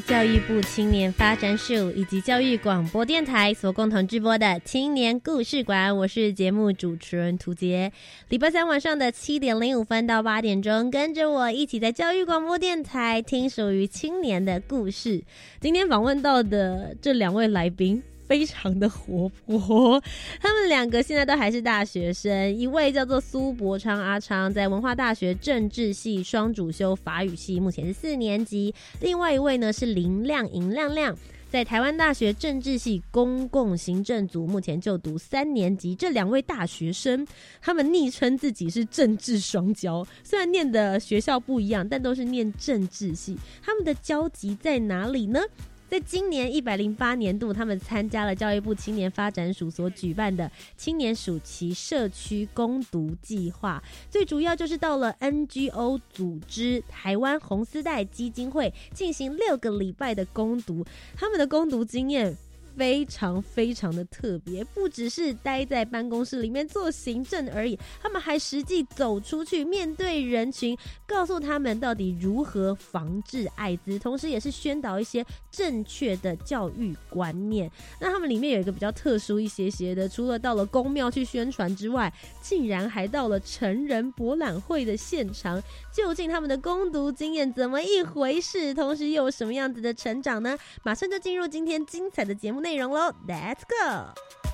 教育部青年发展署以及教育广播电台所共同制播的青年故事馆，我是节目主持人涂杰。礼拜三晚上的七点零五分到八点钟，跟着我一起在教育广播电台听属于青年的故事。今天访问到的这两位来宾。非常的活泼，他们两个现在都还是大学生。一位叫做苏博昌阿昌，在文化大学政治系双主修法语系，目前是四年级。另外一位呢是林亮银亮亮，在台湾大学政治系公共行政组，目前就读三年级。这两位大学生，他们昵称自己是政治双骄，虽然念的学校不一样，但都是念政治系。他们的交集在哪里呢？在今年一百零八年度，他们参加了教育部青年发展署所举办的青年暑期社区攻读计划，最主要就是到了 NGO 组织台湾红丝带基金会进行六个礼拜的攻读，他们的攻读经验。非常非常的特别，不只是待在办公室里面做行政而已，他们还实际走出去面对人群，告诉他们到底如何防治艾滋，同时也是宣导一些正确的教育观念。那他们里面有一个比较特殊一些些的，除了到了公庙去宣传之外，竟然还到了成人博览会的现场。究竟他们的攻读经验怎么一回事？同时又有什么样子的成长呢？马上就进入今天精彩的节目内容喽！Let's go。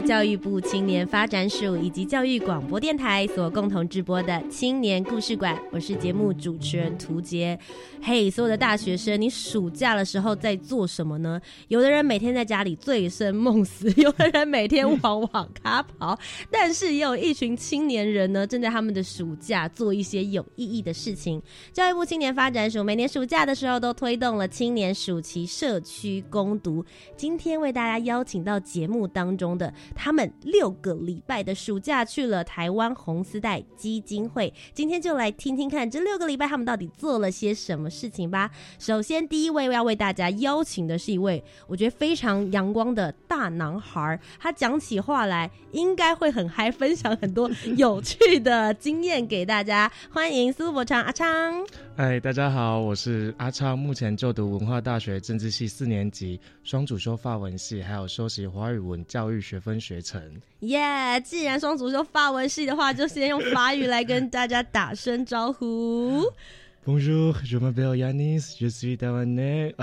教育部青年发展署以及教育广播电台所共同直播的青年故事馆。我是节目主持人涂杰。嘿，所有的大学生，你暑假的时候在做什么呢？有的人每天在家里醉生梦死，有的人每天往网咖跑，但是也有一群青年人呢，正在他们的暑假做一些有意义的事情。教育部青年发展署每年暑假的时候都推动了青年暑期社区攻读。今天为大家邀请到节目当中的他们六个礼拜的暑假去了台湾红丝带基金会，今天就来听听看这六个礼拜他们到底做了些什么事情吧。首先，第一位要为大家邀请的是一位我觉得非常阳光的大男孩，他讲起话来应该会很嗨，分享很多有趣的经验给大家。欢迎苏伯昌阿昌。嗨，大家好，我是阿超，目前就读文化大学政治系四年级，双主修法文系，还有修习华语文教育学分学程。耶，既然双主修法文系的话，就先用法语来跟大家打声招呼。Bonjour, je m'appelle Yannis, je suis d'année,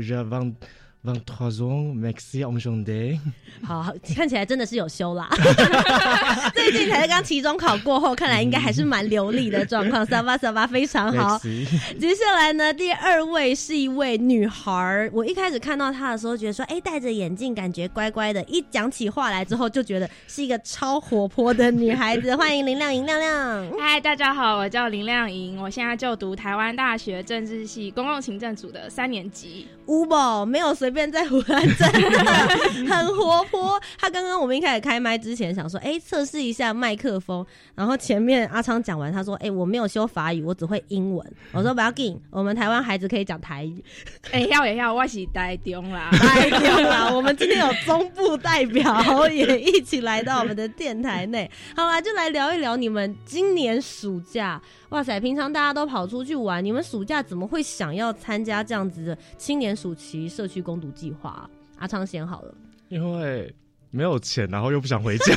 j'avance. 让他从墨西哥兄弟，好看起来真的是有修啦！最近才刚期中考过后，看来应该还是蛮流利的状况。沙巴沙巴非常好。接下来呢，第二位是一位女孩。我一开始看到她的时候，觉得说，哎，戴着眼镜，感觉乖乖的。一讲起话来之后，就觉得是一个超活泼的女孩子。欢迎林亮莹亮亮。嗨，大家好，我叫林亮莹，我现在就读台湾大学政治系公共行政组的三年级。乌宝没有随便在湖南，真的很活泼。他刚刚我们一开始开麦之前想说，哎，测试一下麦克风。然后前面阿昌讲完，他说，哎，我没有修法语，我只会英文。我说不要紧，我们台湾孩子可以讲台语。哎，要也要，我是台中啦，台中啦。我们今天有中部代表也一起来到我们的电台内。好啦，就来聊一聊你们今年暑假。哇塞，平常大家都跑出去玩，你们暑假怎么会想要参加这样子的青年暑期社区攻读计划？阿昌先好了，因为没有钱，然后又不想回家，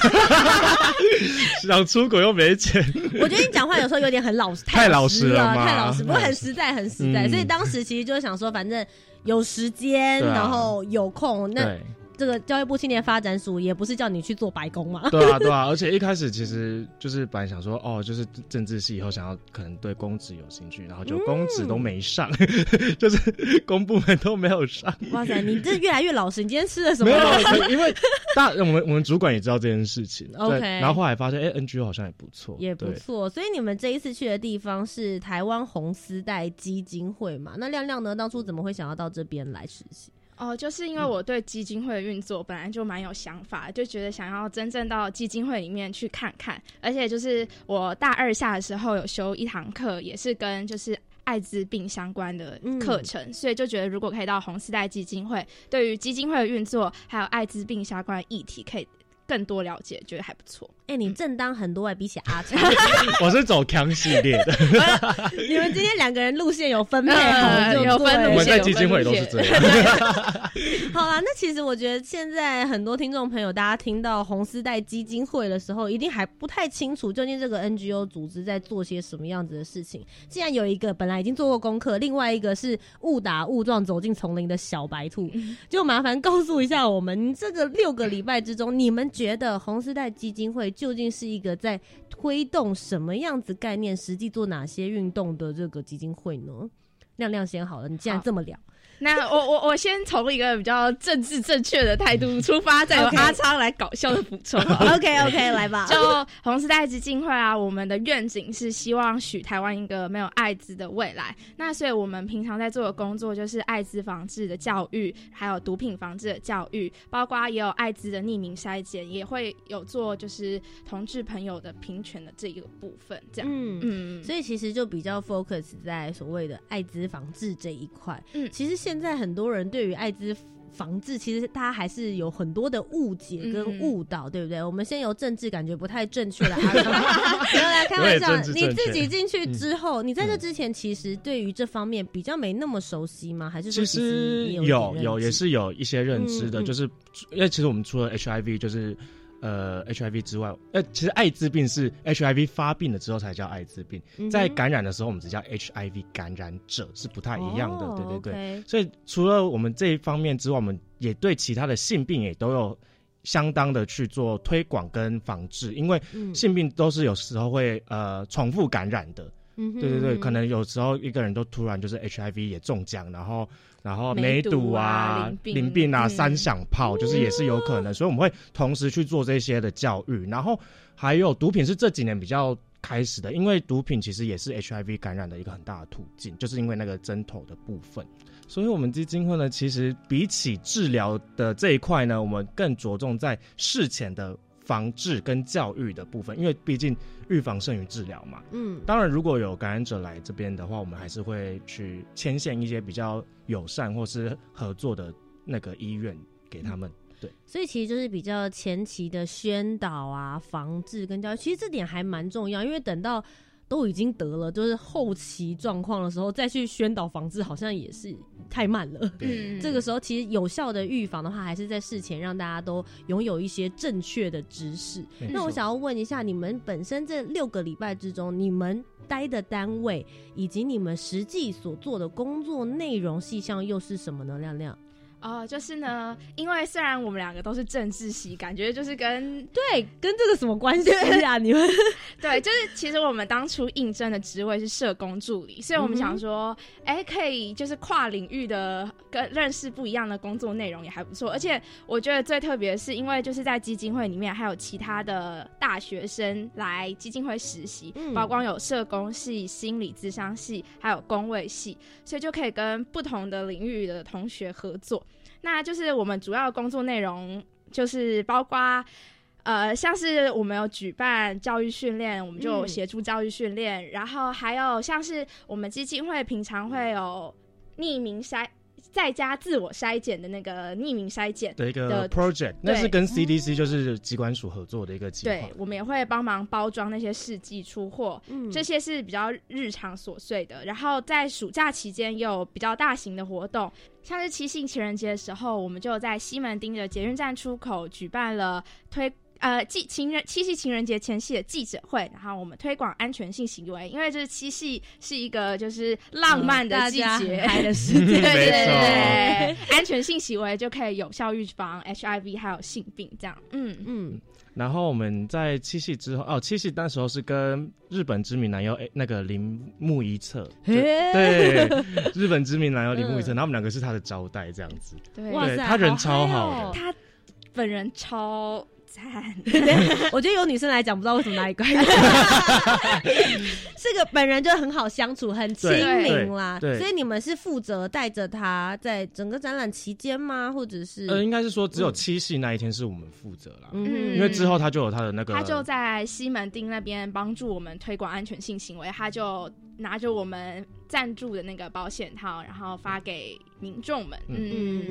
想出国又没钱。我觉得你讲话有时候有点很老实，太老实了，太老实，不过很实在，很实在。所以当时其实就是想说，反正有时间，然后有空，那。这个教育部青年发展署也不是叫你去做白工嘛？对啊，对啊，而且一开始其实就是本来想说，哦，就是政治系以后想要可能对公职有兴趣，然后就公职都没上，就是公部门都没有上。哇塞，你这越来越老实，你今天吃了什么？没有，因为大我们我们主管也知道这件事情。OK，然后后来发现，哎，NGO 好像也不错，也不错。所以你们这一次去的地方是台湾红丝带基金会嘛？那亮亮呢？当初怎么会想要到这边来实习？哦，就是因为我对基金会的运作本来就蛮有想法，就觉得想要真正到基金会里面去看看。而且就是我大二下的时候有修一堂课，也是跟就是艾滋病相关的课程，所以就觉得如果可以到红丝带基金会，对于基金会的运作还有艾滋病相关的议题，可以更多了解，觉得还不错。哎，你正当很多哎，比起阿强，我是走强系列的。你们今天两个人路线有分配好，有分我们在基金会都是这样。好啦，那其实我觉得现在很多听众朋友，大家听到红丝带基金会的时候，一定还不太清楚究竟这个 NGO 组织在做些什么样子的事情。既然有一个本来已经做过功课，另外一个是误打误撞走进丛林的小白兔，就麻烦告诉一下我们，这个六个礼拜之中，你们觉得红丝带基金会？究竟是一个在推动什么样子概念、实际做哪些运动的这个基金会呢？亮亮先好了，你既然这么聊。那我我我先从一个比较政治正确的态度出发，再由阿昌来搞笑的补充。OK OK，来吧。就红丝带基金会啊，我们的愿景是希望许台湾一个没有艾滋的未来。那所以我们平常在做的工作就是艾滋防治的教育，还有毒品防治的教育，包括也有艾滋的匿名筛检，也会有做就是同志朋友的平权的这一个部分。这样，嗯嗯，所以其实就比较 focus 在所谓的艾滋防治这一块。嗯，其实现现在很多人对于艾滋防治，其实他还是有很多的误解跟误导，对不对？我们先由政治感觉不太正确的阿康来开玩笑。你自己进去之后，你在这之前其实对于这方面比较没那么熟悉吗？还是其实有有也是有一些认知的，就是因为其实我们除了 HIV 就是。呃，HIV 之外，呃，其实艾滋病是 HIV 发病了之后才叫艾滋病，在感染的时候我们只叫 HIV 感染者，是不太一样的，对对对。所以除了我们这一方面之外，我们也对其他的性病也都有相当的去做推广跟防治，因为性病都是有时候会呃重复感染的。嗯，对对对，可能有时候一个人都突然就是 HIV 也中奖，然后然后梅毒啊、淋病啊、三响炮，就是也是有可能，所以我们会同时去做这些的教育，然后还有毒品是这几年比较。开始的，因为毒品其实也是 HIV 感染的一个很大的途径，就是因为那个针头的部分，所以我们基金会呢，其实比起治疗的这一块呢，我们更着重在事前的防治跟教育的部分，因为毕竟预防胜于治疗嘛。嗯，当然如果有感染者来这边的话，我们还是会去牵线一些比较友善或是合作的那个医院给他们。对所以其实就是比较前期的宣导啊、防治跟教育，其实这点还蛮重要。因为等到都已经得了，就是后期状况的时候，再去宣导防治，好像也是太慢了。嗯，这个时候其实有效的预防的话，还是在事前让大家都拥有一些正确的知识。那我想要问一下，你们本身这六个礼拜之中，你们待的单位以及你们实际所做的工作内容细项又是什么呢？亮亮。哦，就是呢，因为虽然我们两个都是政治系，感觉就是跟对跟这个什么关系啊？你们对，就是其实我们当初应征的职位是社工助理，所以我们想说，哎，可以就是跨领域的跟认识不一样的工作内容也还不错。而且我觉得最特别的是，因为就是在基金会里面还有其他的大学生来基金会实习，嗯包括有社工系、心理咨商系，还有工位系，所以就可以跟不同的领域的同学合作。那就是我们主要的工作内容，就是包括，呃，像是我们有举办教育训练，我们就协助教育训练，然后还有像是我们基金会平常会有匿名筛。在家自我筛检的那个匿名筛检的一个 project，那是跟 CDC 就是机关署合作的一个计划。对，我们也会帮忙包装那些试剂出货，这些是比较日常琐碎的。然后在暑假期间有比较大型的活动，像是七夕情人节的时候，我们就在西门町的捷运站出口举办了推。呃，记情人七夕情人节前夕的记者会，然后我们推广安全性行为，因为这是七夕是一个就是浪漫的季节，爱的时间，对对对，安全性行为就可以有效预防 HIV 还有性病这样，嗯。嗯。然后我们在七夕之后，哦，七夕那时候是跟日本知名男优那个铃木一策，对，日本知名男优铃木一策，然后我们两个是他的招待这样子，对，他人超好。的，他本人超。我觉得有女生来讲，不知道为什么哪里怪。这个本人就很好相处，很亲民啦。所以你们是负责带着他在整个展览期间吗？或者是？呃，应该是说只有七夕那一天是我们负责啦。嗯，因为之后他就有他的那个，他就在西门町那边帮助我们推广安全性行为，他就。拿着我们赞助的那个保险套，然后发给民众们。嗯嗯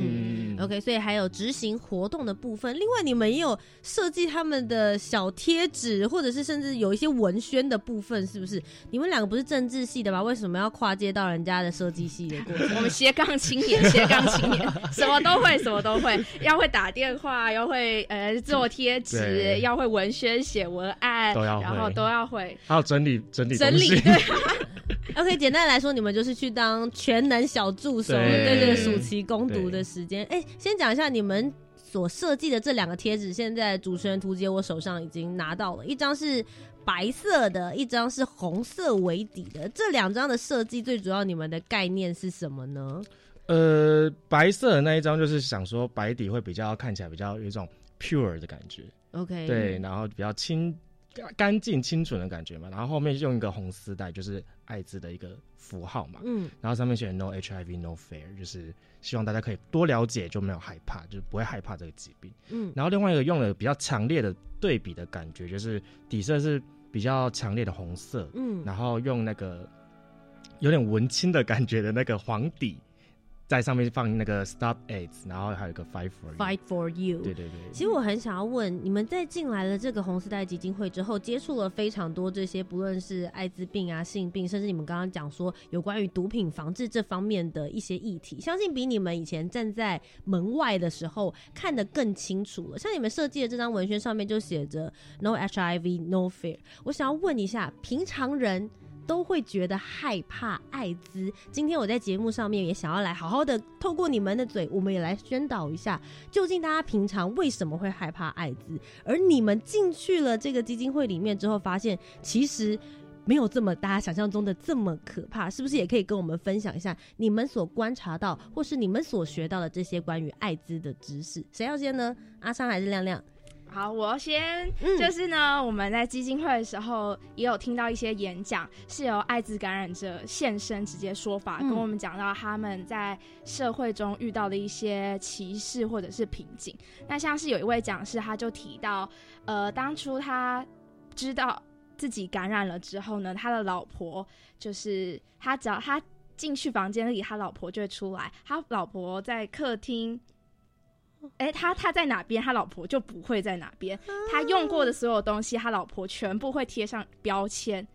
嗯。OK，所以还有执行活动的部分。另外，你们也有设计他们的小贴纸，或者是甚至有一些文宣的部分，是不是？你们两个不是政治系的吗？为什么要跨界到人家的设计系的过程？我们斜杠青年，斜杠青年，什么都会，什么都会。要会打电话，要会呃做贴纸，要会文宣写文案，都要，然后都要会。还有整理整理整理对。OK，简单来说，你们就是去当全能小助手，对对，暑期攻读的时间。哎，先讲一下你们所设计的这两个贴纸，现在主持人图杰我手上已经拿到了一张是白色的，一张是红色为底的。这两张的设计最主要，你们的概念是什么呢？呃，白色的那一张就是想说白底会比较看起来比较有一种 pure 的感觉。OK，对，然后比较清。干净清纯的感觉嘛，然后后面用一个红丝带，就是艾滋的一个符号嘛，嗯，然后上面写 No HIV No Fear，就是希望大家可以多了解，就没有害怕，就是不会害怕这个疾病，嗯，然后另外一个用了比较强烈的对比的感觉，就是底色是比较强烈的红色，嗯，然后用那个有点文青的感觉的那个黄底。在上面放那个 Stop AIDS，然后还有一个 Fight for Fight for You。对对对。其实我很想要问，你们在进来了这个红丝带基金会之后，接触了非常多这些，不论是艾滋病啊、性病，甚至你们刚刚讲说有关于毒品防治这方面的一些议题，相信比你们以前站在门外的时候看得更清楚了。像你们设计的这张文宣上面就写着 No HIV No Fear。我想要问一下，平常人。都会觉得害怕艾滋。今天我在节目上面也想要来好好的透过你们的嘴，我们也来宣导一下，究竟大家平常为什么会害怕艾滋？而你们进去了这个基金会里面之后，发现其实没有这么大家想象中的这么可怕，是不是？也可以跟我们分享一下你们所观察到或是你们所学到的这些关于艾滋的知识。谁要先呢？阿昌还是亮亮？好，我先，就是呢，我们在基金会的时候也有听到一些演讲，是由艾滋感染者现身直接说法，跟我们讲到他们在社会中遇到的一些歧视或者是瓶颈。那像是有一位讲师，他就提到，呃，当初他知道自己感染了之后呢，他的老婆就是他只要他进去房间里，他老婆就会出来，他老婆在客厅。哎，他他在哪边，他老婆就不会在哪边。他用过的所有东西，他老婆全部会贴上标签，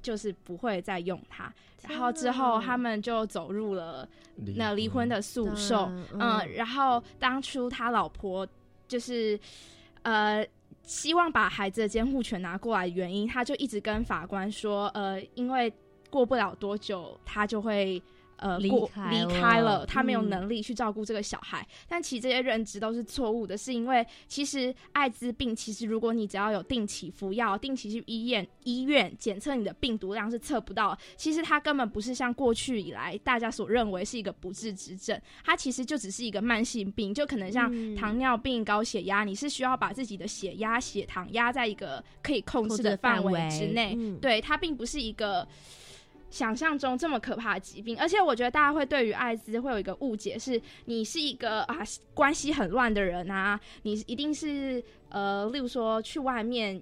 就是不会再用它。然后之后他们就走入了那离婚的诉讼。嗯，然后当初他老婆就是呃希望把孩子的监护权拿过来，原因他就一直跟法官说，呃，因为过不了多久他就会。呃，离离开了，他没有能力去照顾这个小孩。但其实这些认知都是错误的，是因为其实艾滋病，其实如果你只要有定期服药、定期去医院医院检测你的病毒量是测不到。其实它根本不是像过去以来大家所认为是一个不治之症，它其实就只是一个慢性病，就可能像糖尿病、高血压，你是需要把自己的血压、血糖压在一个可以控制的范围之内。对，它并不是一个。想象中这么可怕的疾病，而且我觉得大家会对于艾滋会有一个误解，是你是一个啊关系很乱的人啊，你一定是呃，例如说去外面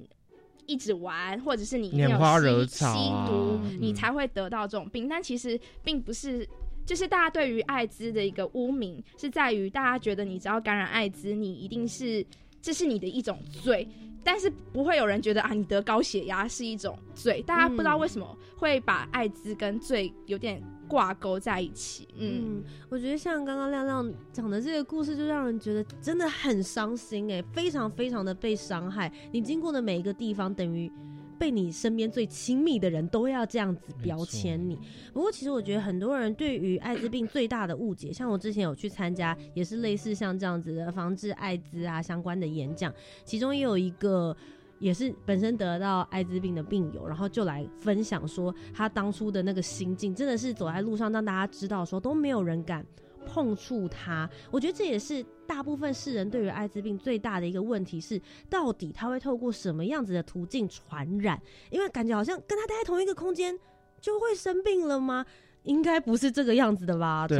一直玩，或者是你拈花惹草、吸毒，你才会得到这种病。但其实并不是，就是大家对于艾滋的一个污名，是在于大家觉得你只要感染艾滋，你一定是这是你的一种罪。但是不会有人觉得啊，你得高血压是一种罪。大家不知道为什么会把艾滋跟罪有点挂钩在一起。嗯，我觉得像刚刚亮亮讲的这个故事，就让人觉得真的很伤心哎，非常非常的被伤害。你经过的每一个地方，等于。被你身边最亲密的人都要这样子标签你。不过，其实我觉得很多人对于艾滋病最大的误解，像我之前有去参加，也是类似像这样子的防治艾滋啊相关的演讲，其中也有一个也是本身得到艾滋病的病友，然后就来分享说他当初的那个心境，真的是走在路上让大家知道说都没有人敢。碰触它，我觉得这也是大部分世人对于艾滋病最大的一个问题是，到底它会透过什么样子的途径传染？因为感觉好像跟他待在同一个空间就会生病了吗？应该不是这个样子的吧？对，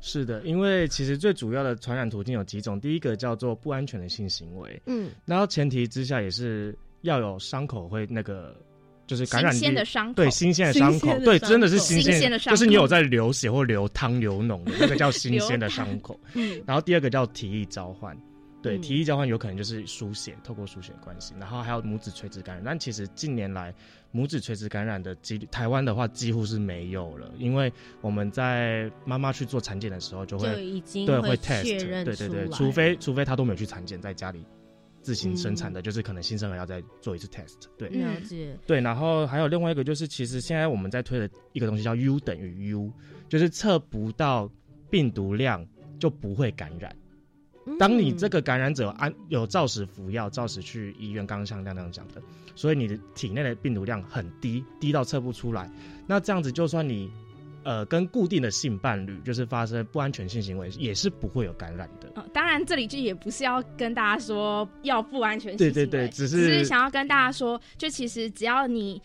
是的，因为其实最主要的传染途径有几种，第一个叫做不安全的性行为，嗯，然后前提之下也是要有伤口会那个。就是感染新的伤口，对新鲜的伤口，对真的是新鲜的伤口，就是你有在流血或流汤流脓的那个叫新鲜的伤口。嗯，然后第二个叫体液交换，对体液交换有可能就是输血，透过输血关系。然后还有母子垂直感染，但其实近年来母子垂直感染的几率，台湾的话几乎是没有了，因为我们在妈妈去做产检的时候就会对会 test，对对对，除非除非她都没有去产检，在家里。自行生产的，就是可能新生儿要再做一次 test，对，了解，对，然后还有另外一个就是，其实现在我们在推的一个东西叫 U 等于 U，就是测不到病毒量就不会感染。当你这个感染者安有照实服药，照实去医院，刚刚像亮亮讲的，所以你的体内的病毒量很低，低到测不出来，那这样子就算你。呃，跟固定的性伴侣就是发生不安全性行为，也是不会有感染的。当然，这里就也不是要跟大家说要不安全性行为，对对对，只是想要跟大家说，就其实只要你。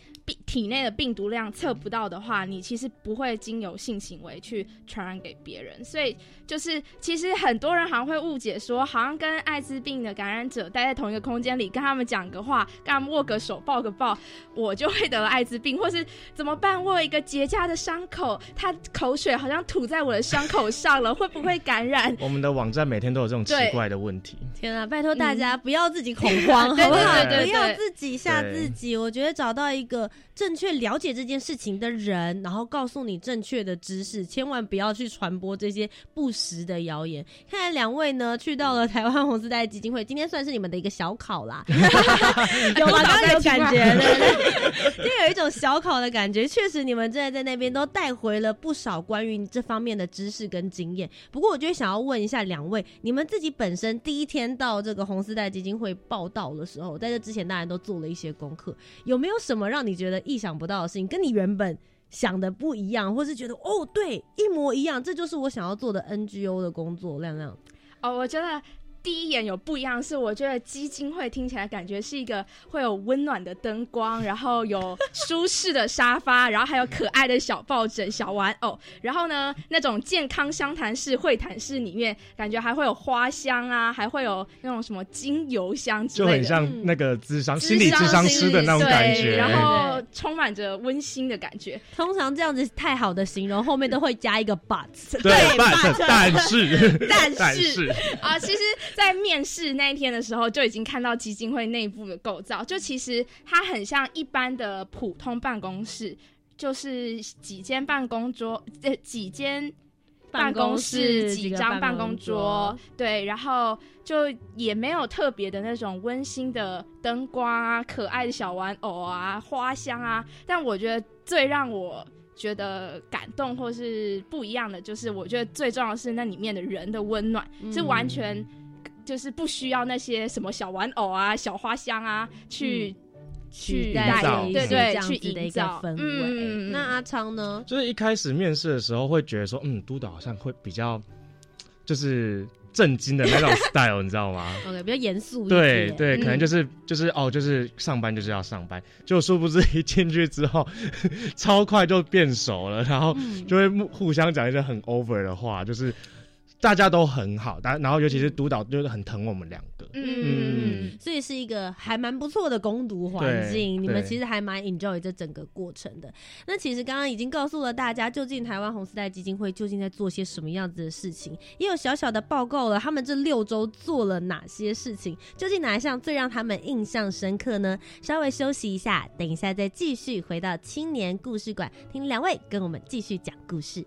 病体内的病毒量测不到的话，你其实不会经由性行为去传染给别人。所以就是，其实很多人好像会误解说，好像跟艾滋病的感染者待在同一个空间里，跟他们讲个话，跟他们握个手、抱个抱，我就会得了艾滋病，或是怎么办？握一个结痂的伤口，他口水好像吐在我的伤口上了，会不会感染？我们的网站每天都有这种奇怪的问题。天啊，拜托大家不要自己恐慌，好不好？不要自己吓自己。我觉得找到一个。正确了解这件事情的人，然后告诉你正确的知识，千万不要去传播这些不实的谣言。看来两位呢去到了台湾红丝带基金会，今天算是你们的一个小考啦，有吗？刚刚有感觉的，今天有一种小考的感觉。确实，你们真的在那边都带回了不少关于这方面的知识跟经验。不过，我就想要问一下两位，你们自己本身第一天到这个红丝带基金会报道的时候，在这之前大家都做了一些功课，有没有什么让你觉得？意想不到的事情，跟你原本想的不一样，或是觉得哦，对，一模一样，这就是我想要做的 NGO 的工作，亮亮。哦，我觉得。第一眼有不一样，是我觉得基金会听起来感觉是一个会有温暖的灯光，然后有舒适的沙发，然后还有可爱的小抱枕、小玩偶，然后呢，那种健康相谈室、会谈室里面，感觉还会有花香啊，还会有那种什么精油香之类的，就很像那个智商心理智商师的那种感觉，然后充满着温馨的感觉。通常这样子太好的形容，后面都会加一个 but，对，but，但是，但是。啊，其实。在面试那一天的时候，就已经看到基金会内部的构造。就其实它很像一般的普通办公室，就是几间办公桌，呃，几间办公室，几张办公桌，对，然后就也没有特别的那种温馨的灯光啊，可爱的小玩偶啊，花香啊。但我觉得最让我觉得感动或是不一样的，就是我觉得最重要的是那里面的人的温暖，是完全。就是不需要那些什么小玩偶啊、小花香啊，去去带对对，去营造氛围。那阿昌呢？就是一开始面试的时候会觉得说，嗯，督导好像会比较就是震惊的那种 style，你知道吗？OK，比较严肃。对对，可能就是就是哦，就是上班就是要上班，就殊不知一进去之后，超快就变熟了，然后就会互相讲一些很 over 的话，就是。大家都很好，但然后尤其是督导就是很疼我们两个，嗯，所以是一个还蛮不错的攻读环境。你们其实还蛮 enjoy 这整个过程的。那其实刚刚已经告诉了大家，究竟台湾红丝带基金会究竟在做些什么样子的事情，也有小小的报告了，他们这六周做了哪些事情，究竟哪一项最让他们印象深刻呢？稍微休息一下，等一下再继续回到青年故事馆，听两位跟我们继续讲故事。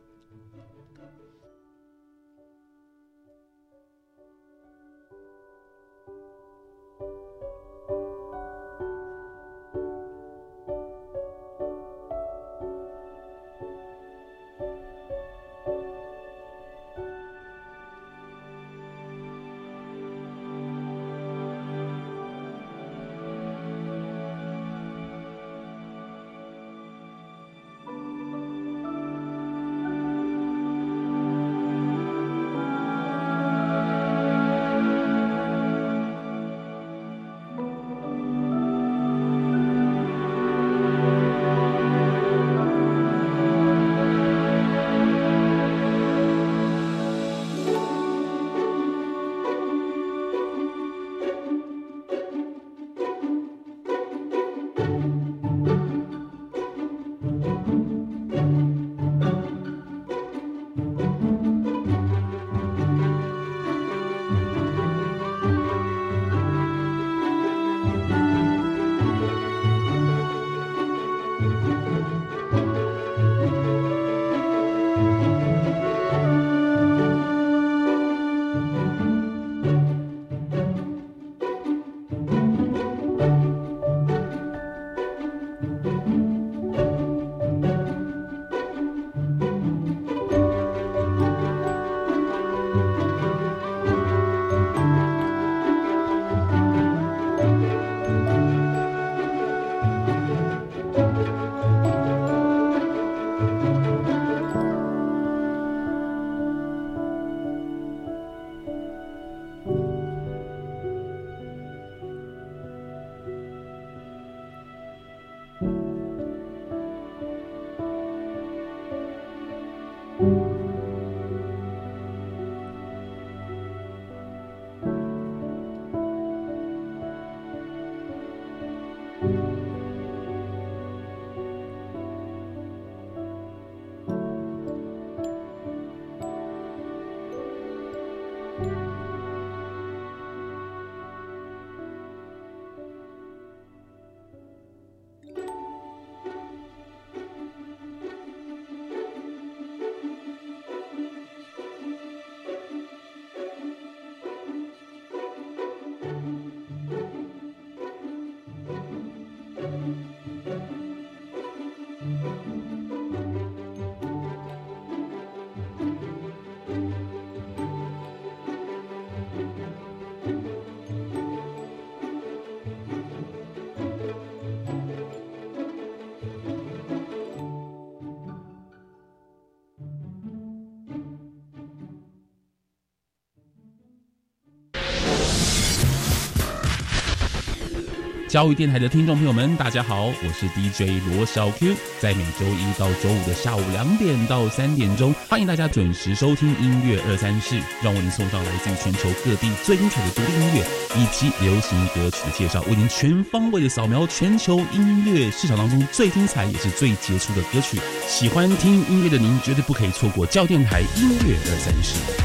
教育电台的听众朋友们，大家好，我是 DJ 罗小 Q，在每周一到周五的下午两点到三点钟，欢迎大家准时收听音乐二三事，让我为您送上来自全球各地最精彩的独立音乐以及流行歌曲的介绍，为您全方位的扫描全球音乐市场当中最精彩也是最杰出的歌曲。喜欢听音乐的您，绝对不可以错过教电台音乐二三事。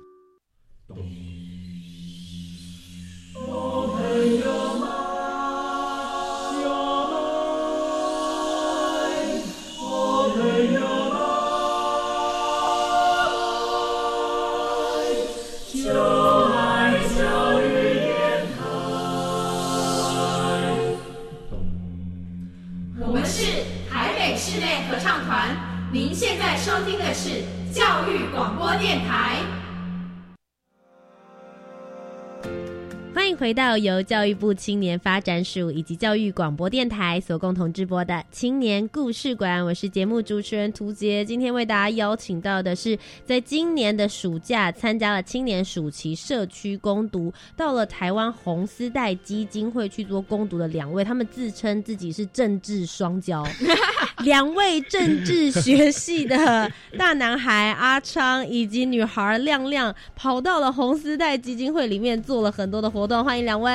电台。欢迎回到由教育部青年发展署以及教育广播电台所共同直播的青年故事馆，我是节目主持人涂杰。今天为大家邀请到的是，在今年的暑假参加了青年暑期社区攻读，到了台湾红丝带基金会去做攻读的两位，他们自称自己是政治双骄，两位政治学系的大男孩阿昌以及女孩亮亮，跑到了红丝带基金会里面做了很多的活动。欢迎两位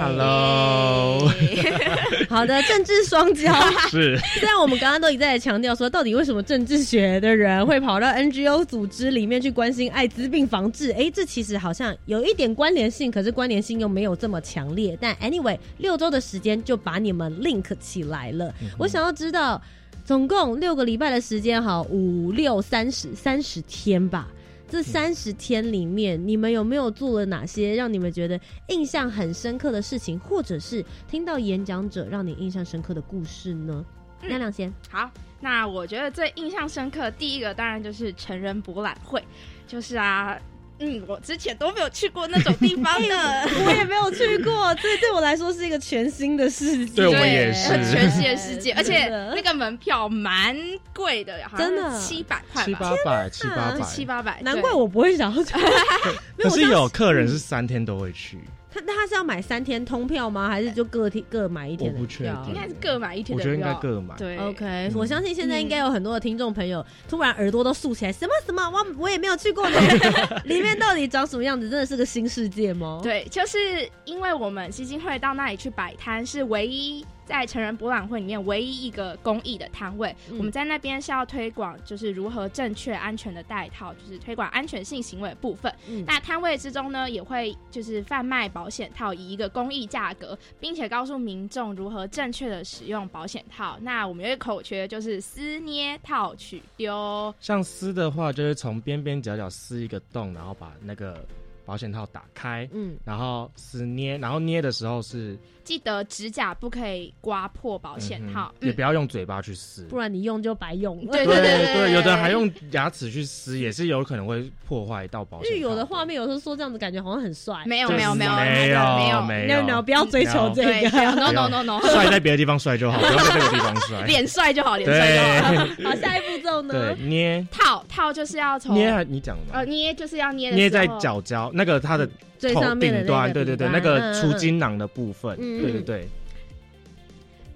，Hello，好的，政治双骄 是。虽然我们刚刚都一再强调说，到底为什么政治学的人会跑到 NGO 组织里面去关心艾滋病防治？哎，这其实好像有一点关联性，可是关联性又没有这么强烈。但 anyway，六周的时间就把你们 link 起来了。我想要知道，总共六个礼拜的时间，哈，五六三十三十天吧。这三十天里面，你们有没有做了哪些让你们觉得印象很深刻的事情，或者是听到演讲者让你印象深刻的故事呢？亮亮先好，那我觉得最印象深刻第一个当然就是成人博览会，就是啊。嗯，我之前都没有去过那种地方的，我也没有去过，这对我来说是一个全新的世界，对我也是。全新的世界，而且那个门票蛮贵的，真的。七百块，七八百，七八百，七八百，难怪我不会想要去。可是有客人是三天都会去。他那他是要买三天通票吗？还是就各天各买一天的票？应该是各买一天。我觉得应该各买。对，OK，我相信现在应该有很多的听众朋友突然耳朵都竖起来，什么什么，我我也没有去过，里面到底长什么样子？真的是个新世界吗？对，就是因为我们基金会到那里去摆摊，是唯一。在成人博览会里面，唯一一个公益的摊位，我们在那边是要推广，就是如何正确安全的戴套，就是推广安全性行为部分。那摊位之中呢，也会就是贩卖保险套，以一个公益价格，并且告诉民众如何正确的使用保险套。那我们有一个口诀，就是撕捏套取丢。像撕的话，就是从边边角角撕一个洞，然后把那个保险套打开，嗯，然后撕捏，然后捏的时候是。记得指甲不可以刮破保险套，也不要用嘴巴去撕，不然你用就白用了。对对对对，有的人还用牙齿去撕，也是有可能会破坏到保险。因为有的画面，有时候说这样子感觉好像很帅，没有没有没有没有没有没有，不要追求这个，no no no no，帅在别的地方帅就好，不要在这个地方帅，脸帅就好，脸帅就好。好，下一步骤呢？捏套套就是要从捏，你讲吗？呃，捏就是要捏捏在角角那个它的头顶端，对对对，那个出精囊的部分，对对对。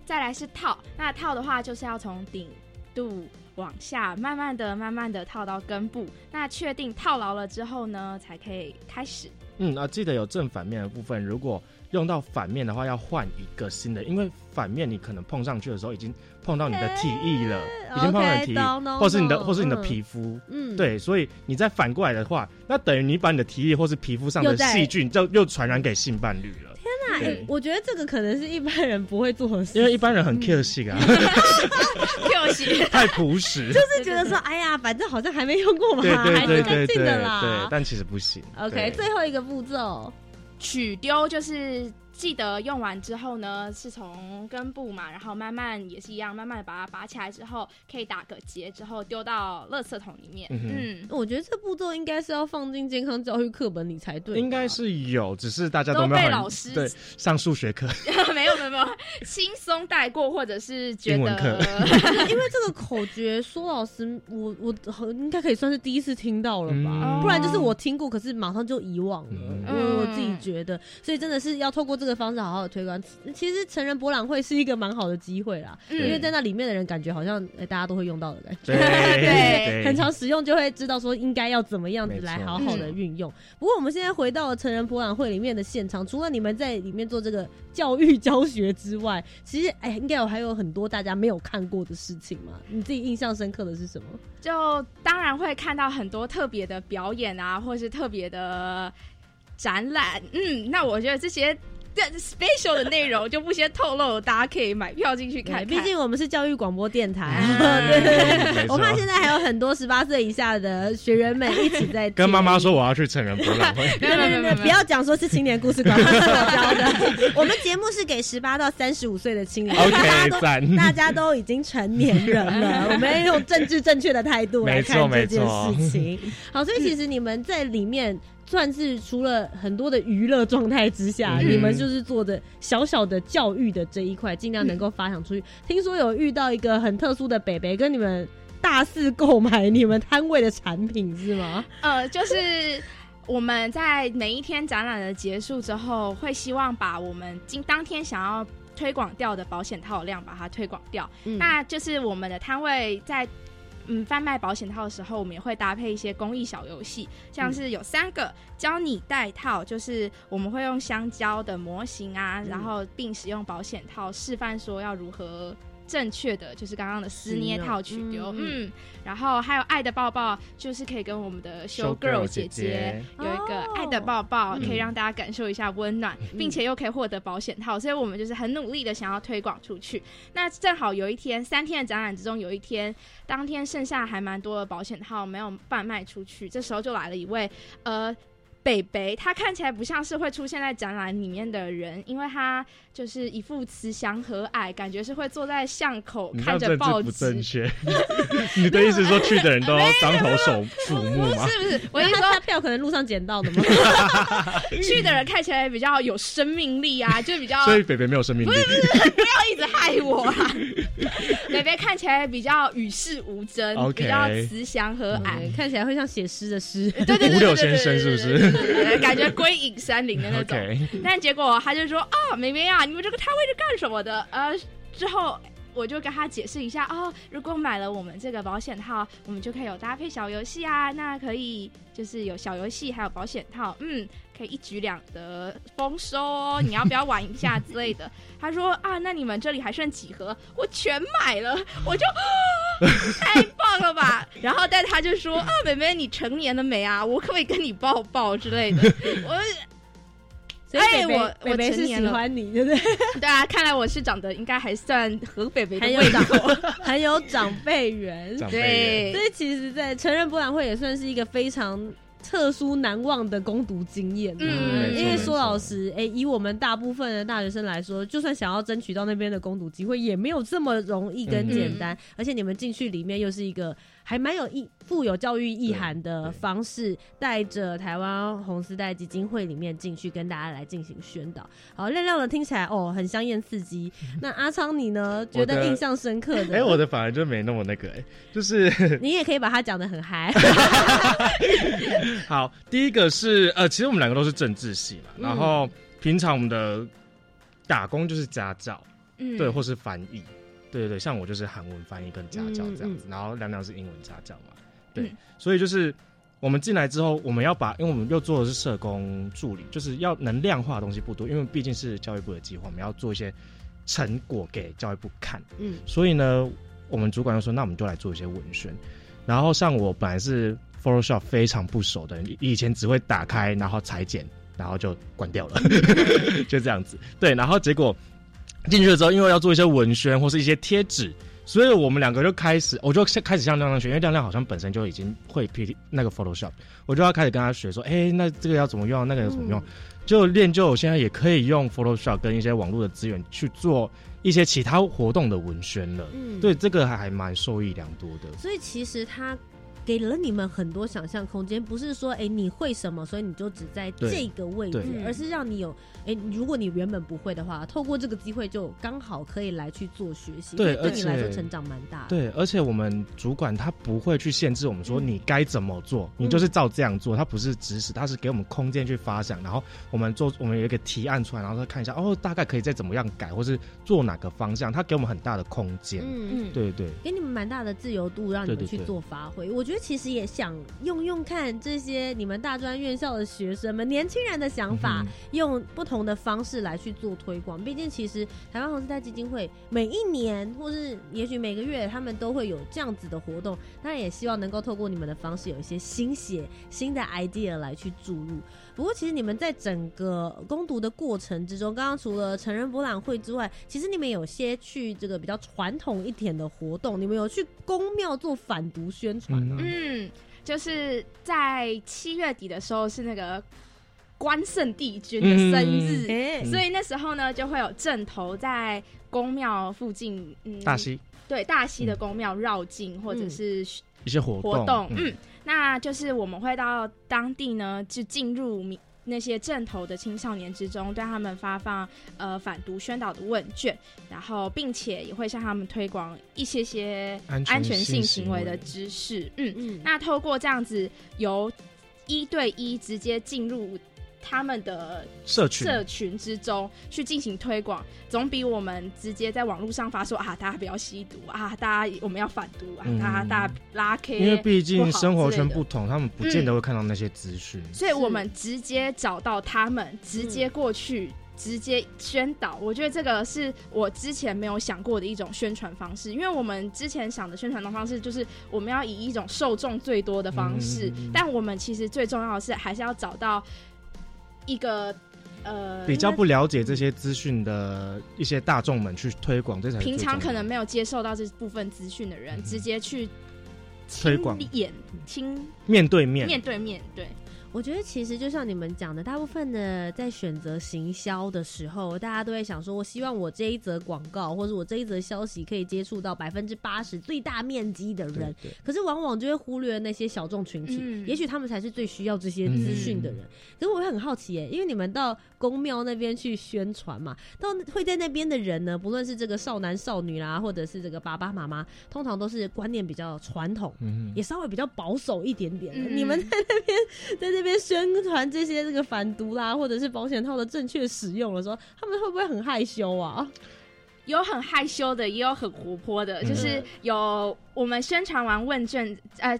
再来是套，那套的话就是要从顶、度、往下，慢慢的、慢慢的套到根部。那确定套牢了之后呢，才可以开始。嗯，啊，记得有正反面的部分，如果用到反面的话，要换一个新的，因为反面你可能碰上去的时候已经碰到你的体液了，已经碰到体液，或是你的或是你的皮肤。嗯，对，所以你再反过来的话，那等于你把你的体液或是皮肤上的细菌就又传染给性伴侣了。我觉得这个可能是一般人不会做的事，因为一般人很 Q 性啊，Q 性 太朴实，就是觉得说，哎呀，反正好像还没用过嘛，还是干净的啦。对，但其实不行。OK，最后一个步骤，取丢就是。记得用完之后呢，是从根部嘛，然后慢慢也是一样，慢慢的把它拔起来之后，可以打个结，之后丢到垃圾桶里面。嗯，我觉得这步骤应该是要放进健康教育课本里才对。应该是有，只是大家都被老师对上数学课 没有没有没有轻松带过，或者是觉得 因为这个口诀，苏老师我我应该可以算是第一次听到了吧？不然就是我听过，可是马上就遗忘了。我我自己觉得，所以真的是要透过这。的方式好好的推广，其实成人博览会是一个蛮好的机会啦，因为在那里面的人感觉好像大家都会用到的感觉，对，很常使用就会知道说应该要怎么样子来好好的运用。不过我们现在回到了成人博览会里面的现场，除了你们在里面做这个教育教学之外，其实哎，应该有还有很多大家没有看过的事情嘛？你自己印象深刻的是什么？就当然会看到很多特别的表演啊，或是特别的展览。嗯，那我觉得这些。Special 的内容就不先透露，大家可以买票进去看。毕竟我们是教育广播电台，我怕现在还有很多十八岁以下的学员们一起在跟妈妈说我要去成人博览会。对对对，不要讲说是青年故事馆 教的。我们节目是给十八到三十五岁的青年，OK，大家都已经成年人了，我们要用政治正确的态度来看这件事情。好，所以其实你们在里面。算是除了很多的娱乐状态之下，你们就是做的小小的教育的这一块，尽量能够发扬出去。听说有遇到一个很特殊的北北，跟你们大肆购买你们摊位的产品是吗？呃，就是我们在每一天展览的结束之后，会希望把我们今当天想要推广掉的保险套量把它推广掉。那就是我们的摊位在。嗯，贩卖保险套的时候，我们也会搭配一些公益小游戏，像是有三个教你戴套，就是我们会用香蕉的模型啊，然后并使用保险套示范说要如何。正确的就是刚刚的撕捏套取丢，嗯，然后还有爱的抱抱，就是可以跟我们的 show girl 姐姐有一个爱的抱抱，可以让大家感受一下温暖，并且又可以获得保险套，所以我们就是很努力的想要推广出去。那正好有一天三天的展览之中，有一天当天剩下还蛮多的保险套没有贩卖出去，这时候就来了一位呃。北北，他看起来不像是会出现在展览里面的人，因为他就是一副慈祥和蔼，感觉是会坐在巷口看着报纸。不正确，你的意思说去的人都要张头手瞩目吗？是不是？我意思说票可能路上捡到的吗？去的人看起来比较有生命力啊，就比较。所以北北没有生命力。不是不是，不要一直害我啊！北北看起来比较与世无争，比较慈祥和蔼，看起来会像写诗的诗。对对对对对，先生是不是？感觉归隐山林的那种，但结果他就说啊，明明啊，你们这个摊位是干什么的？呃，之后我就跟他解释一下哦，如果买了我们这个保险套，我们就可以有搭配小游戏啊，那可以就是有小游戏还有保险套，嗯。可以一举两得，丰收哦！你要不要玩一下之类的？他说啊，那你们这里还剩几盒？我全买了，我就 太棒了吧！然后但他就说啊，妹妹你成年了没啊？我可不可以跟你抱抱之类的？我，哎，我我是喜欢你，对不对？对啊，看来我是长得应该还算和北北的味道，很有长辈缘。对，所以其实，在成人博览会也算是一个非常。特殊难忘的攻读经验，嗯，因为说老实，哎，以我们大部分的大学生来说，就算想要争取到那边的攻读机会，也没有这么容易跟简单。而且你们进去里面又是一个。还蛮有意富有教育意涵的方式，带着台湾红丝带基金会里面进去跟大家来进行宣导。好，亮亮的听起来哦，很香艳刺激。那阿昌你呢？觉得印象深刻的？哎，我的反而就没那么那个，哎，就是 你也可以把它讲的很嗨。好，第一个是呃，其实我们两个都是政治系嘛，然后平常我们的打工就是家教，嗯，对，或是翻译。对对对，像我就是韩文翻译跟家教这样子，然后亮亮是英文家教嘛。对，所以就是我们进来之后，我们要把，因为我们又做的是社工助理，就是要能量化的东西不多，因为毕竟是教育部的计划，我们要做一些成果给教育部看。嗯，所以呢，我们主管就说，那我们就来做一些文宣。然后像我本来是 Photoshop 非常不熟的，以前只会打开然后裁剪，然后就关掉了，就这样子。对，然后结果。进去了之后，因为要做一些文宣或是一些贴纸，所以我们两个就开始，我就开始向亮亮学，因为亮亮好像本身就已经会 P 那个 Photoshop，我就要开始跟他学说，哎，那这个要怎么用，那个要怎么用，就练就我现在也可以用 Photoshop 跟一些网络的资源去做一些其他活动的文宣了。嗯，对，这个还蛮受益良多的。所以其实他。给了你们很多想象空间，不是说哎你会什么，所以你就只在这个位置，而是让你有哎，如果你原本不会的话，透过这个机会就刚好可以来去做学习，对，对你来说成长蛮大。对，而且我们主管他不会去限制我们说你该怎么做，你就是照这样做，他不是指使，他是给我们空间去发想，然后我们做我们有一个提案出来，然后再看一下哦，大概可以再怎么样改，或是做哪个方向，他给我们很大的空间。嗯嗯，对对，给你们蛮大的自由度，让你们去做发挥。我觉得其实也想。用用看这些你们大专院校的学生们年轻人的想法，用不同的方式来去做推广。毕竟，其实台湾红丝带基金会每一年或是也许每个月，他们都会有这样子的活动。当然，也希望能够透过你们的方式，有一些新血、新的 idea 来去注入。不过，其实你们在整个攻读的过程之中，刚刚除了成人博览会之外，其实你们有些去这个比较传统一点的活动，你们有去宫庙做反毒宣传吗？嗯。就是在七月底的时候是那个关圣帝君的生日，所以那时候呢就会有阵头在宫庙附近，嗯，大溪对大溪的宫庙绕境或者是一些活活动，嗯，那就是我们会到当地呢就进入那些正头的青少年之中，对他们发放呃反毒宣导的问卷，然后并且也会向他们推广一些些安全性行为的知识。嗯嗯，那透过这样子由一对一直接进入。他们的社群社群之中去进行推广，总比我们直接在网络上发说啊，大家不要吸毒啊，大家我们要反毒啊，大家大家拉 K。因为毕竟生活圈不同，他们不见得会看到那些资讯，所以我们直接找到他们，直接过去，直接宣导。我觉得这个是我之前没有想过的一种宣传方式，因为我们之前想的宣传的方式就是我们要以一种受众最多的方式，但我们其实最重要的是还是要找到。一个呃，比较不了解这些资讯的一些大众们去推广，这才平常可能没有接受到这部分资讯的人，直接去推广、眼听、面对面、面对面对。我觉得其实就像你们讲的，大部分的在选择行销的时候，大家都会想说，我希望我这一则广告或者我这一则消息可以接触到百分之八十最大面积的人，可是往往就会忽略那些小众群体，也许他们才是最需要这些资讯的人。可是我会很好奇耶，因为你们到宫庙那边去宣传嘛，到会在那边的人呢，不论是这个少男少女啦，或者是这个爸爸妈妈，通常都是观念比较传统，也稍微比较保守一点点。你们在那边在。这边宣传这些这个反毒啦，或者是保险套的正确使用的时候，他们会不会很害羞啊？有很害羞的，也有很活泼的，就是有我们宣传完问卷，呃。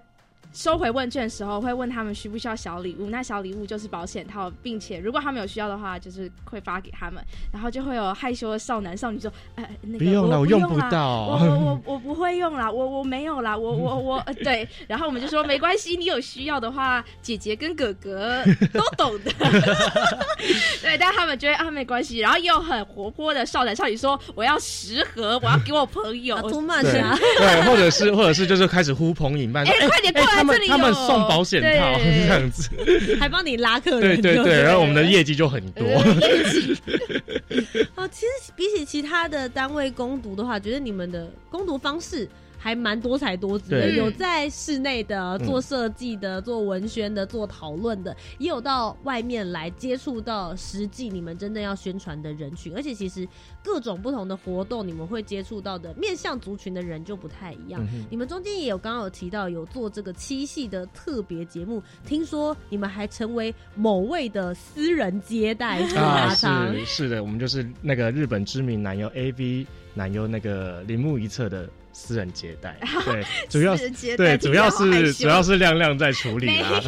收回问卷的时候，会问他们需不需要小礼物。那小礼物就是保险套，并且如果他们有需要的话，就是会发给他们。然后就会有害羞的少男少女说：“哎，那个不用了，我用不到，我我我我不会用啦，我我没有啦，我我我对。”然后我们就说：“没关系，你有需要的话，姐姐跟哥哥都懂的。”对，但他们觉得啊没关系。然后也有很活泼的少男少女说：“我要十盒，我要给我朋友。”对，或者是或者是就是开始呼朋引伴，哎，快点过来。他们他们送保险套 这样子，还帮你拉客人，对对对，然后我们的业绩就很多。哦，其实比起其他的单位攻读的话，觉得你们的攻读方式还蛮多才多姿的，有在室内的做设计的、做文宣的、做讨论的，也有到外面来接触到实际你们真正要宣传的人群，而且其实各种不同的活动，你们会接触到的面向族群的人就不太一样。你们中间也有刚刚有提到有做这个七系的特别节目，听说你们还成为某位的私人接待啊，是是的，我们就是那个日本知名男优 AV 男优那个铃木一侧的。私人接待，对，主要是对，主要是主要是亮亮在处理啊，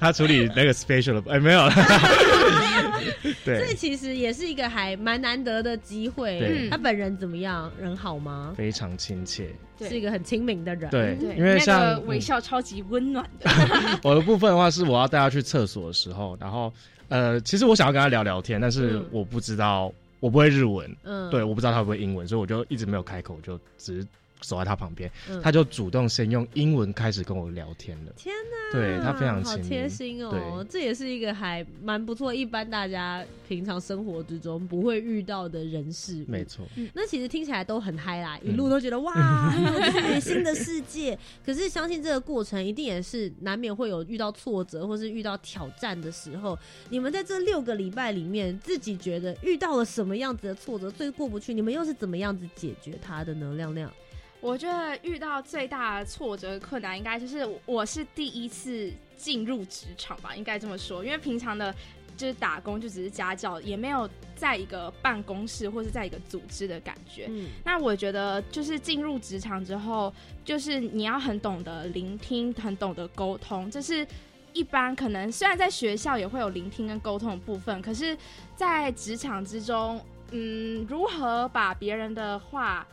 他处理那个 special 的，哎，没有了。对，这其实也是一个还蛮难得的机会。他本人怎么样？人好吗？非常亲切，是一个很亲民的人。对，因为像微笑超级温暖的。我的部分的话是，我要带他去厕所的时候，然后呃，其实我想要跟他聊聊天，但是我不知道，我不会日文，嗯，对，我不知道他会不会英文，所以我就一直没有开口，就只是。走在他旁边，他就主动先用英文开始跟我聊天了。天哪，对他非常好贴心哦。这也是一个还蛮不错，一般大家平常生活之中不会遇到的人事。没错，那其实听起来都很嗨啦，一路都觉得哇，新的世界。可是相信这个过程一定也是难免会有遇到挫折或是遇到挑战的时候。你们在这六个礼拜里面，自己觉得遇到了什么样子的挫折最过不去？你们又是怎么样子解决它的呢？亮亮。我觉得遇到最大的挫折困难，应该就是我是第一次进入职场吧，应该这么说。因为平常的，就是打工就只是家教，也没有在一个办公室或是在一个组织的感觉。嗯，那我觉得就是进入职场之后，就是你要很懂得聆听，很懂得沟通。这是一般可能虽然在学校也会有聆听跟沟通的部分，可是，在职场之中，嗯，如何把别人的话。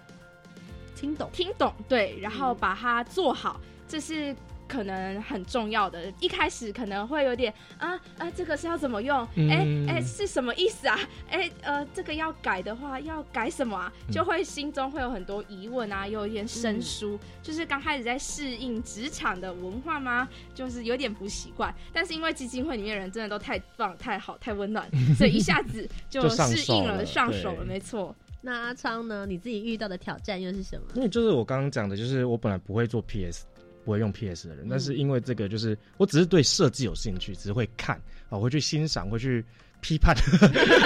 听懂，听懂，对，然后把它做好，这是可能很重要的。一开始可能会有点啊啊，这个是要怎么用？哎哎，是什么意思啊？哎呃，这个要改的话要改什么啊？就会心中会有很多疑问啊，有一点生疏。就是刚开始在适应职场的文化吗？就是有点不习惯。但是因为基金会里面人真的都太棒、太好、太温暖，所以一下子就适应了、上手了。没错。那阿昌呢？你自己遇到的挑战又是什么？因为就是我刚刚讲的，就是我本来不会做 PS，不会用 PS 的人，但是因为这个，就是我只是对设计有兴趣，只是会看啊，会去欣赏，会去批判。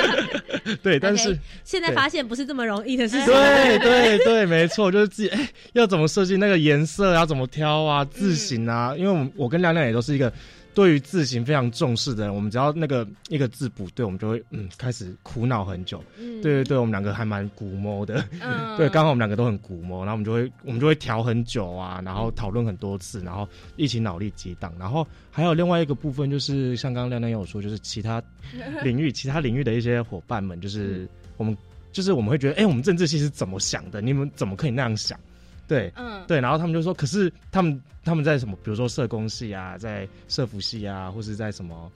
对，但是现在发现不是这么容易的事情。对对对，没错，就是自己哎，要怎么设计那个颜色，要怎么挑啊，字型啊，因为我我跟亮亮也都是一个。对于字形非常重视的人，我们只要那个一个字不对，我们就会嗯开始苦恼很久。嗯，对对对，我们两个还蛮古摸的。嗯，对，刚好我们两个都很古摸，然后我们就会我们就会调很久啊，然后讨论很多次，然后一起脑力激荡。然后还有另外一个部分，就是像刚刚亮亮有说，就是其他 领域、其他领域的一些伙伴们，就是我们就是我们会觉得，哎，我们政治系是怎么想的？你们怎么可以那样想？对，嗯，对，然后他们就说，可是他们他们在什么，比如说社工系啊，在社服系啊，或是在什么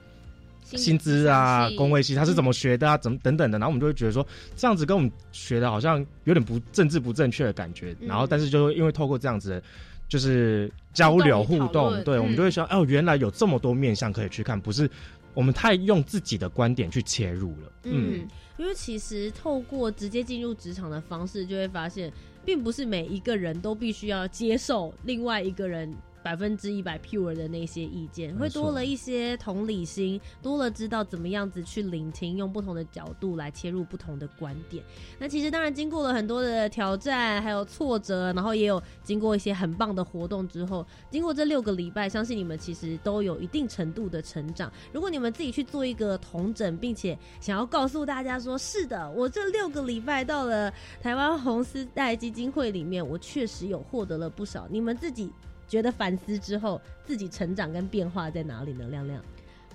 薪资啊、工位系，他是怎么学的啊？怎么等等的？然后我们就会觉得说，这样子跟我们学的好像有点不政治不正确的感觉。然后，但是就因为透过这样子，就是交流互动，对我们就会想，哦，原来有这么多面向可以去看，不是我们太用自己的观点去切入了。嗯，因为其实透过直接进入职场的方式，就会发现。并不是每一个人都必须要接受另外一个人。百分之一百 pure 的那些意见，会多了一些同理心，多了知道怎么样子去聆听，用不同的角度来切入不同的观点。那其实当然经过了很多的挑战，还有挫折，然后也有经过一些很棒的活动之后，经过这六个礼拜，相信你们其实都有一定程度的成长。如果你们自己去做一个同整，并且想要告诉大家说，是的，我这六个礼拜到了台湾红丝带基金会里面，我确实有获得了不少。你们自己。觉得反思之后，自己成长跟变化在哪里呢？亮亮，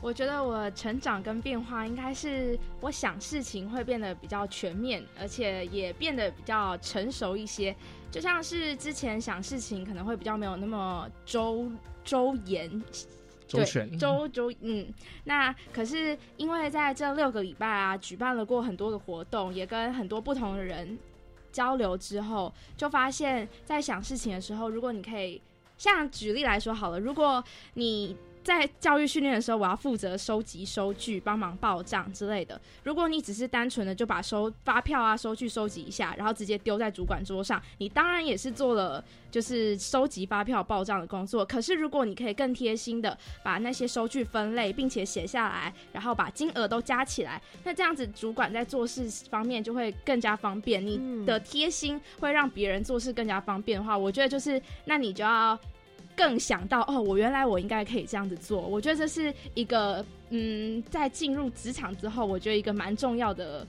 我觉得我成长跟变化应该是我想事情会变得比较全面，而且也变得比较成熟一些。就像是之前想事情可能会比较没有那么周周延、周全、周周嗯。那可是因为在这六个礼拜啊，举办了过很多的活动，也跟很多不同的人交流之后，就发现，在想事情的时候，如果你可以。像举例来说好了，如果你在教育训练的时候，我要负责收集收据、帮忙报账之类的。如果你只是单纯的就把收发票啊、收据收集一下，然后直接丢在主管桌上，你当然也是做了就是收集发票、报账的工作。可是如果你可以更贴心的把那些收据分类，并且写下来，然后把金额都加起来，那这样子主管在做事方面就会更加方便。你的贴心会让别人做事更加方便的话，我觉得就是那你就要。更想到哦，我原来我应该可以这样子做。我觉得这是一个嗯，在进入职场之后，我觉得一个蛮重要的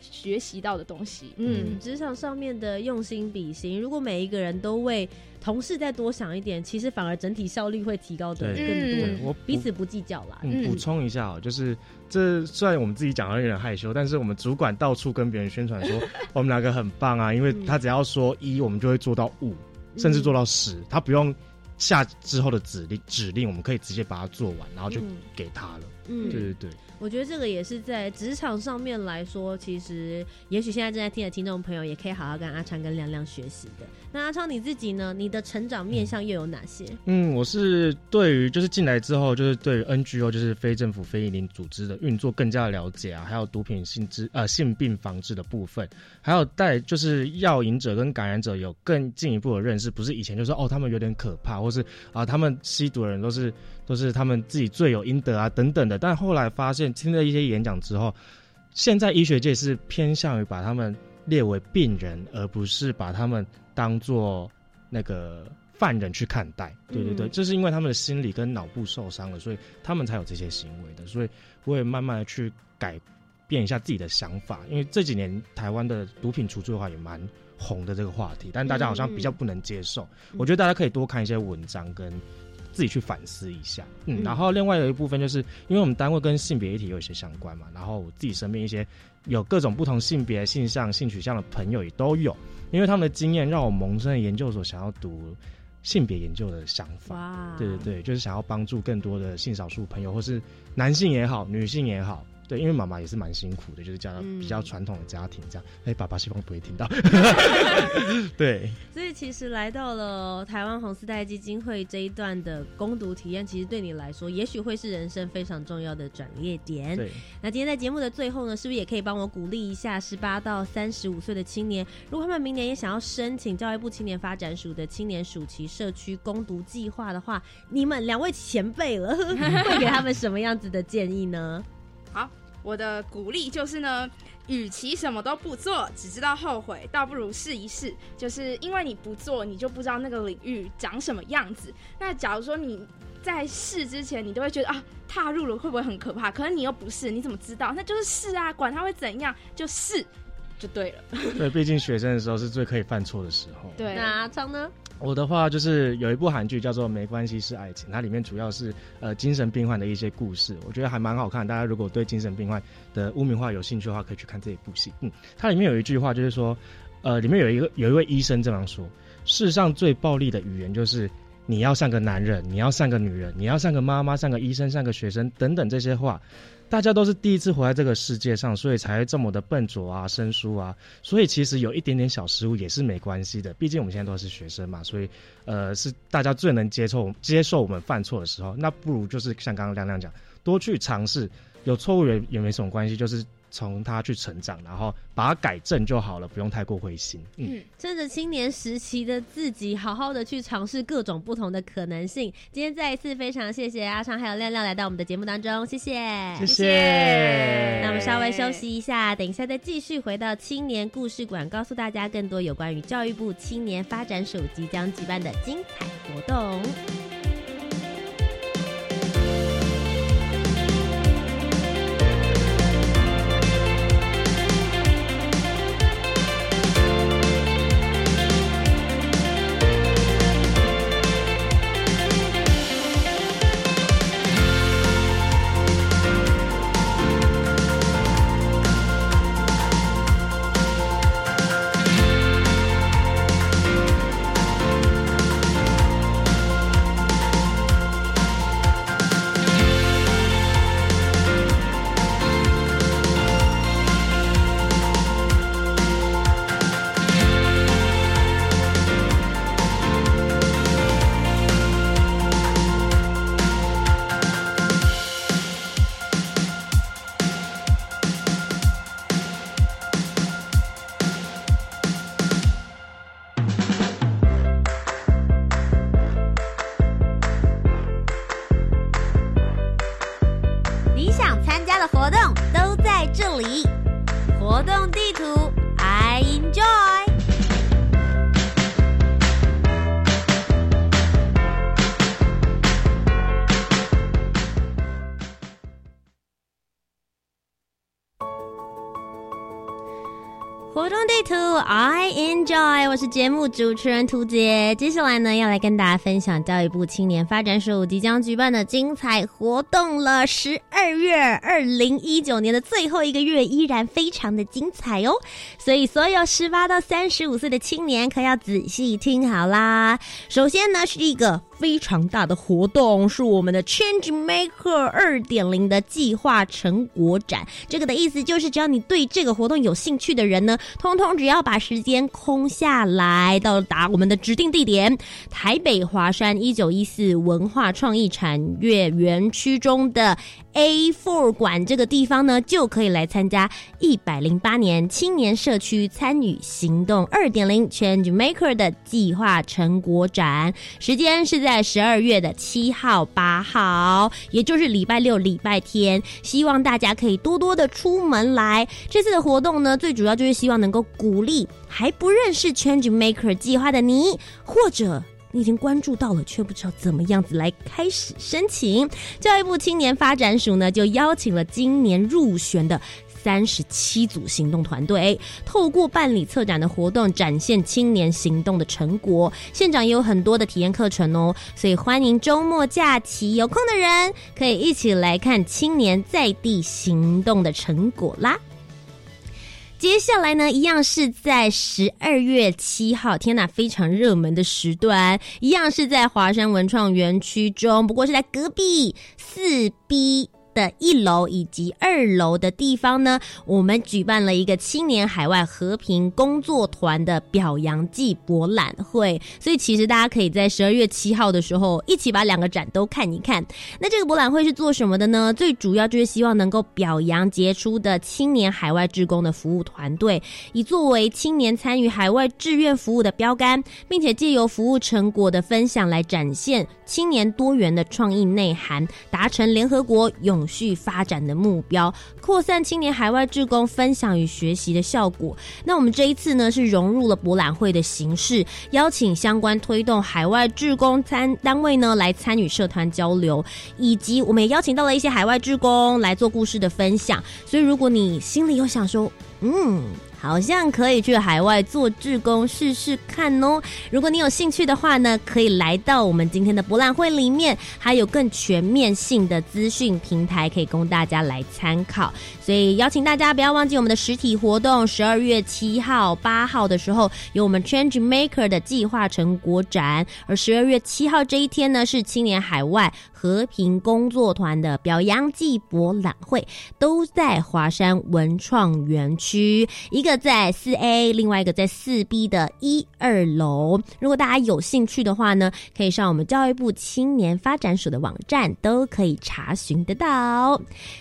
学习到的东西。嗯，职场上面的用心比心，如果每一个人都为同事再多想一点，其实反而整体效率会提高的更多。我彼此不计较啦。嗯，补充一下哦，就是这虽然我们自己讲的有点害羞，但是我们主管到处跟别人宣传说 我们两个很棒啊，因为他只要说一，我们就会做到五，甚至做到十，他不用。下之后的指令指令，我们可以直接把它做完，然后就给他了。嗯，对对对。我觉得这个也是在职场上面来说，其实也许现在正在听的听众朋友也可以好好跟阿昌跟亮亮学习的。那阿昌你自己呢？你的成长面向又有哪些？嗯，我是对于就是进来之后，就是对于 NGO 就是非政府非营利组织的运作更加了解啊，还有毒品性质呃性病防治的部分，还有带就是药瘾者跟感染者有更进一步的认识，不是以前就说哦他们有点可怕，或是啊他们吸毒的人都是。都是他们自己罪有应得啊，等等的。但后来发现，听了一些演讲之后，现在医学界是偏向于把他们列为病人，而不是把他们当做那个犯人去看待。对对对，这是因为他们的心理跟脑部受伤了，所以他们才有这些行为的。所以我也慢慢的去改变一下自己的想法，因为这几年台湾的毒品除罪的话也蛮红的这个话题，但大家好像比较不能接受。我觉得大家可以多看一些文章跟。自己去反思一下，嗯，然后另外有一部分就是，因为我们单位跟性别议题有一些相关嘛，然后我自己身边一些有各种不同性别、性向、性取向的朋友也都有，因为他们的经验让我萌生了研究所想要读性别研究的想法，对对对，就是想要帮助更多的性少数朋友，或是男性也好，女性也好。对，因为妈妈也是蛮辛苦的，就是家比较传统的家庭这样。哎，爸爸希望不会听到。对。所以其实来到了台湾红丝带基金会这一段的攻读体验，其实对你来说，也许会是人生非常重要的转捩点。对。那今天在节目的最后呢，是不是也可以帮我鼓励一下十八到三十五岁的青年？如果他们明年也想要申请教育部青年发展署的青年暑期社区攻读计划的话，你们两位前辈了，会给他们什么样子的建议呢？好，我的鼓励就是呢，与其什么都不做，只知道后悔，倒不如试一试。就是因为你不做，你就不知道那个领域长什么样子。那假如说你在试之前，你都会觉得啊，踏入了会不会很可怕？可是你又不是，你怎么知道？那就是试啊，管它会怎样，就试就对了。对，毕竟学生的时候是最可以犯错的时候。对，那阿昌呢？我的话就是有一部韩剧叫做《没关系是爱情》，它里面主要是呃精神病患的一些故事，我觉得还蛮好看。大家如果对精神病患的污名化有兴趣的话，可以去看这一部戏。嗯，它里面有一句话就是说，呃，里面有一个有一位医生这样说：世上最暴力的语言就是你要像个男人，你要像个女人，你要像个妈妈，像个医生，像个学生等等这些话。大家都是第一次活在这个世界上，所以才这么的笨拙啊、生疏啊。所以其实有一点点小失误也是没关系的，毕竟我们现在都是学生嘛。所以，呃，是大家最能接受接受我们犯错的时候。那不如就是像刚刚亮亮讲，多去尝试，有错误也也没什么关系，就是。从他去成长，然后把它改正就好了，不用太过灰心。嗯，趁着青年时期的自己，好好的去尝试各种不同的可能性。今天再一次非常谢谢阿昌还有亮亮来到我们的节目当中，谢谢，谢谢。那我们稍微休息一下，等一下再继续回到青年故事馆，告诉大家更多有关于教育部青年发展署即将举办的精彩活动。活动地图，I enjoy。我是节目主持人涂杰。接下来呢，要来跟大家分享教育部青年发展署即将举办的精彩活动了。十二月二零一九年的最后一个月，依然非常的精彩哦。所以，所有十八到三十五岁的青年，可要仔细听好啦。首先呢，是一个。非常大的活动是我们的 Change Maker 二点零的计划成果展。这个的意思就是，只要你对这个活动有兴趣的人呢，通通只要把时间空下来，到达我们的指定地点——台北华山一九一四文化创意产业园区中的 A A Four 馆这个地方呢，就可以来参加一百零八年青年社区参与行动二点零 Change Maker 的计划成果展。时间是。在十二月的七号、八号，也就是礼拜六、礼拜天，希望大家可以多多的出门来。这次的活动呢，最主要就是希望能够鼓励还不认识 Change Maker 计划的你，或者已经关注到了却不知道怎么样子来开始申请。教育部青年发展署呢，就邀请了今年入选的。三十七组行动团队透过办理策展的活动，展现青年行动的成果。现场也有很多的体验课程哦，所以欢迎周末假期有空的人可以一起来看青年在地行动的成果啦。接下来呢，一样是在十二月七号，天呐，非常热门的时段，一样是在华山文创园区中，不过是在隔壁四 B。的一楼以及二楼的地方呢，我们举办了一个青年海外和平工作团的表扬季博览会，所以其实大家可以在十二月七号的时候一起把两个展都看一看。那这个博览会是做什么的呢？最主要就是希望能够表扬杰出的青年海外志工的服务团队，以作为青年参与海外志愿服务的标杆，并且借由服务成果的分享来展现青年多元的创意内涵，达成联合国永。续发展的目标，扩散青年海外志工分享与学习的效果。那我们这一次呢，是融入了博览会的形式，邀请相关推动海外志工参单位呢来参与社团交流，以及我们也邀请到了一些海外志工来做故事的分享。所以，如果你心里有想说，嗯。好像可以去海外做志工试试看哦。如果你有兴趣的话呢，可以来到我们今天的博览会里面，还有更全面性的资讯平台可以供大家来参考。所以邀请大家不要忘记我们的实体活动，十二月七号、八号的时候有我们 Change Maker 的计划成果展，而十二月七号这一天呢是青年海外和平工作团的表扬季博览会，都在华山文创园区一。个在四 A，另外一个在四 B 的一二楼。如果大家有兴趣的话呢，可以上我们教育部青年发展署的网站，都可以查询得到。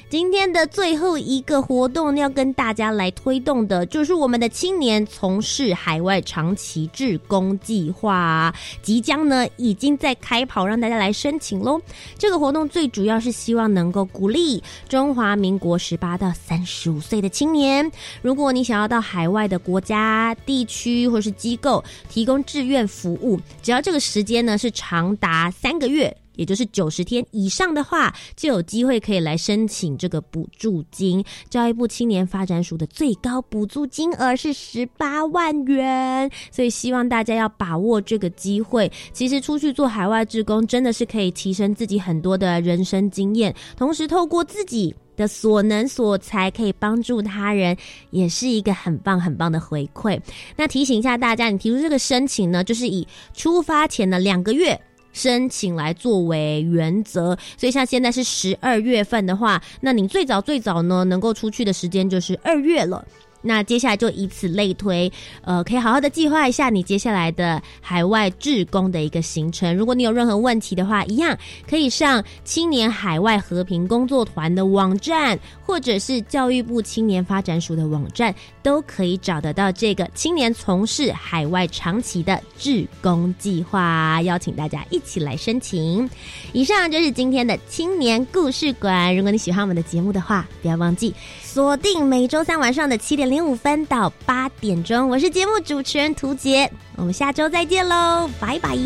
今天的最后一个活动要跟大家来推动的，就是我们的青年从事海外长期志工计划，即将呢已经在开跑，让大家来申请喽。这个活动最主要是希望能够鼓励中华民国十八到三十五岁的青年，如果你想要到。到海外的国家、地区或是机构提供志愿服务，只要这个时间呢是长达三个月，也就是九十天以上的话，就有机会可以来申请这个补助金。教育部青年发展署的最高补助金额是十八万元，所以希望大家要把握这个机会。其实出去做海外志工，真的是可以提升自己很多的人生经验，同时透过自己。的所能所才可以帮助他人，也是一个很棒很棒的回馈。那提醒一下大家，你提出这个申请呢，就是以出发前的两个月申请来作为原则。所以像现在是十二月份的话，那你最早最早呢能够出去的时间就是二月了。那接下来就以此类推，呃，可以好好的计划一下你接下来的海外志工的一个行程。如果你有任何问题的话，一样可以上青年海外和平工作团的网站，或者是教育部青年发展署的网站，都可以找得到这个青年从事海外长期的志工计划，邀请大家一起来申请。以上就是今天的青年故事馆。如果你喜欢我们的节目的话，不要忘记锁定每周三晚上的七点零五分到八点钟。我是节目主持人涂杰，我们下周再见喽，拜拜。